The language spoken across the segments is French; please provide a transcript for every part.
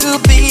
to be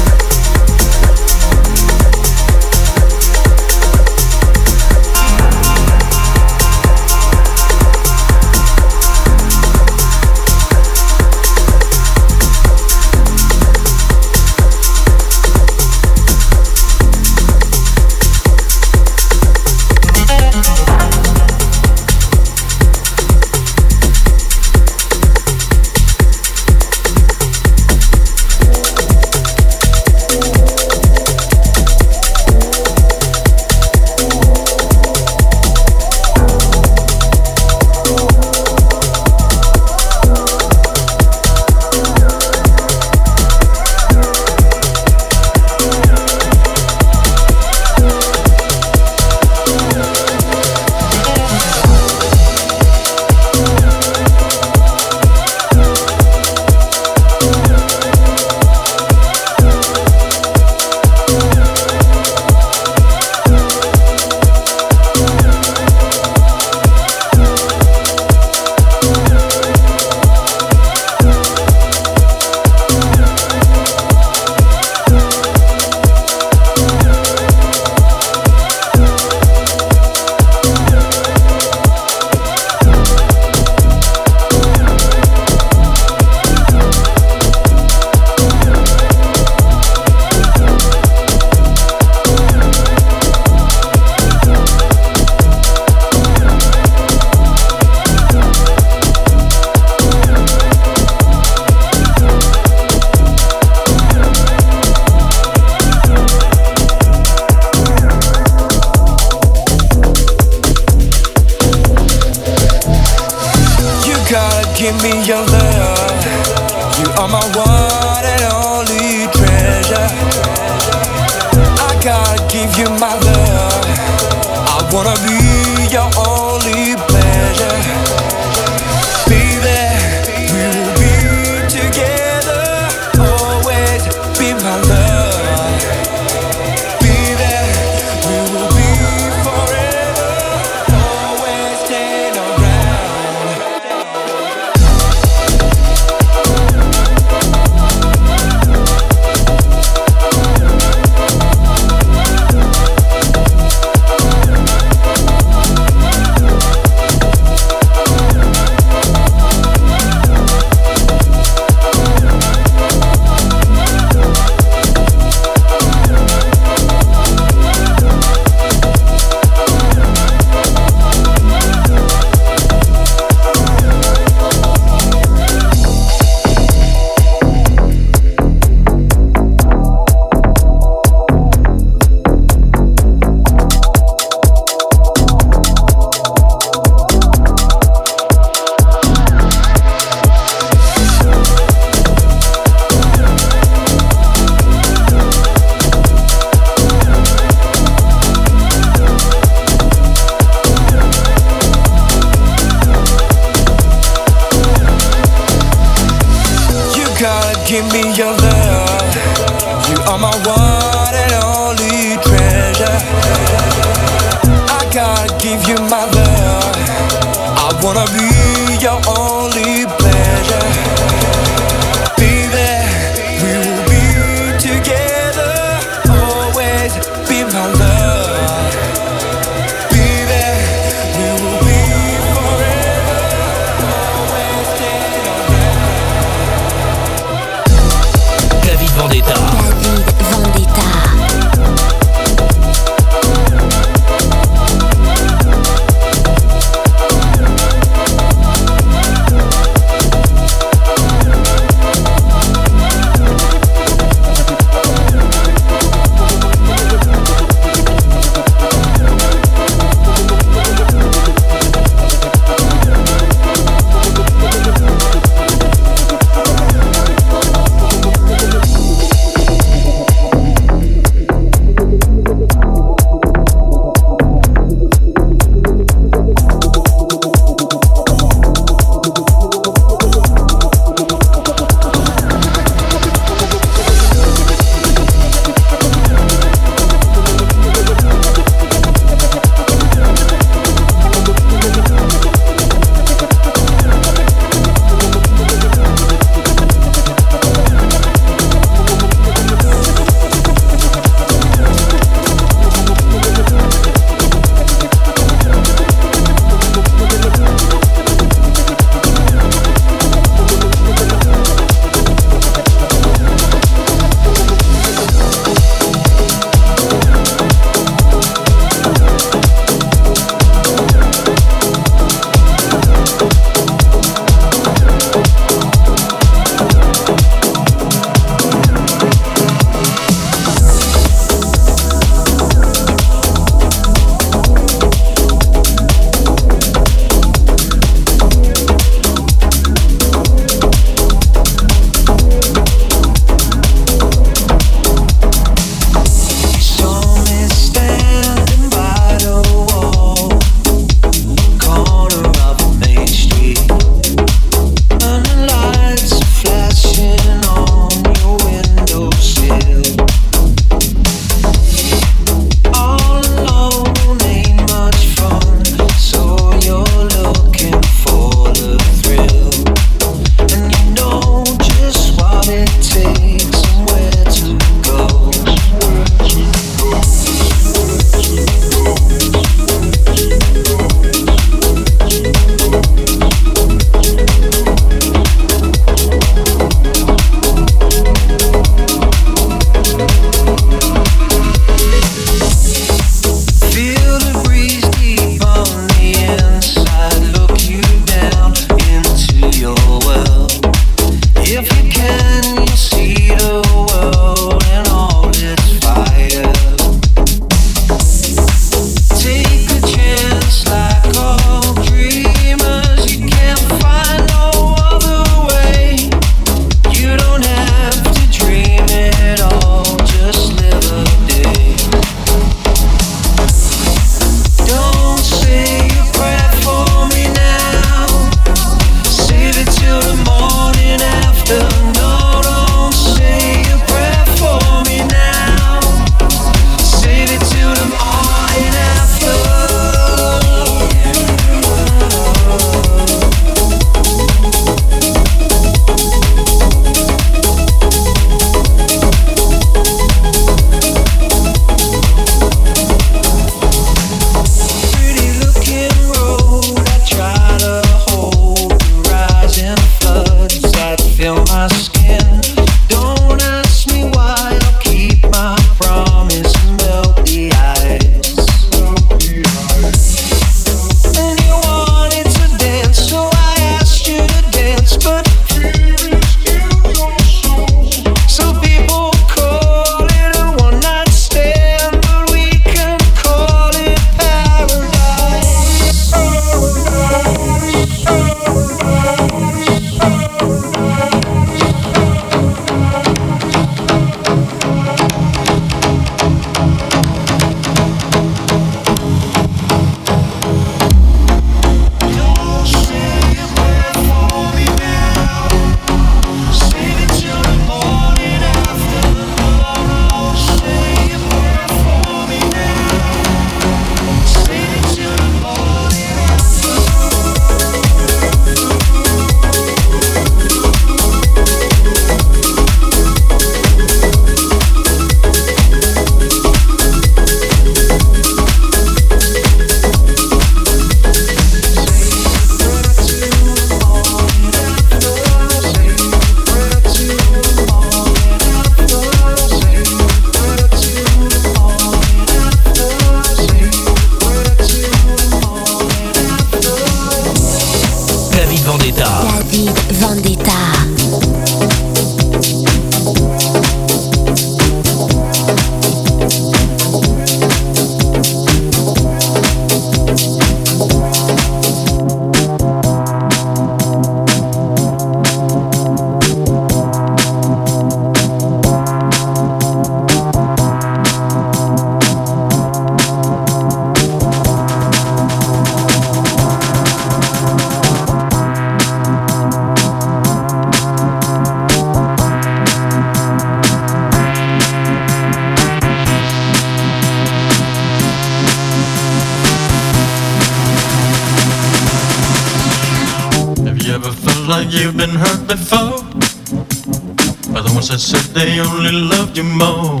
you more.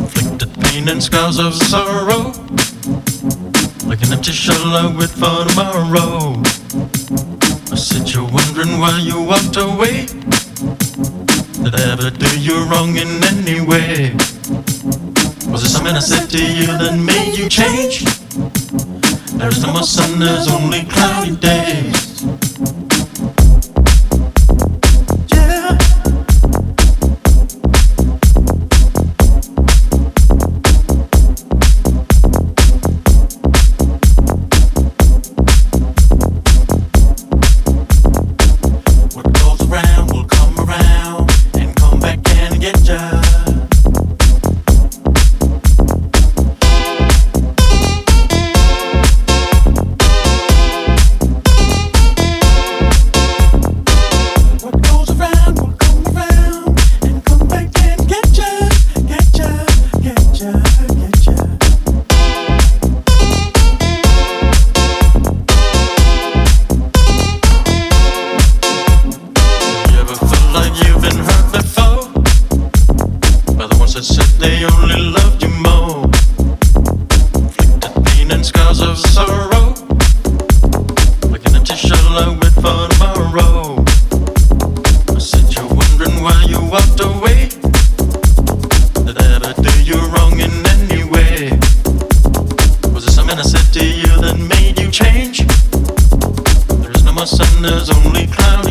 Inflicted pain and scars of sorrow, like an empty shell I wait for tomorrow. I said you're wondering why you walked away. Did I ever do you wrong in any way? Was it something I said to you that made you change? There's no more sun, there's only cloudy days. sun, there's only climbing.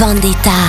Vendetta.